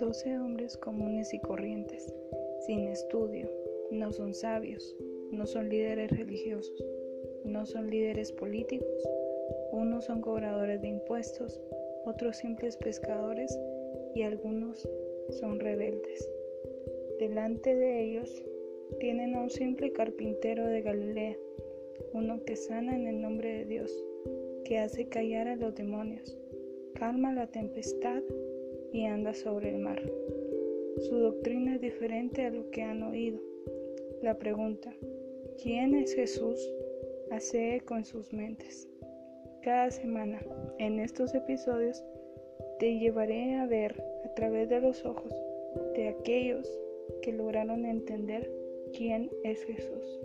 Doce hombres comunes y corrientes, sin estudio, no son sabios, no son líderes religiosos, no son líderes políticos, unos son cobradores de impuestos, otros simples pescadores y algunos son rebeldes. Delante de ellos tienen a un simple carpintero de Galilea, uno que sana en el nombre de Dios, que hace callar a los demonios, calma la tempestad y anda sobre el mar. Su doctrina es diferente a lo que han oído. La pregunta, ¿quién es Jesús? hace eco en sus mentes. Cada semana, en estos episodios, te llevaré a ver a través de los ojos de aquellos que lograron entender quién es Jesús.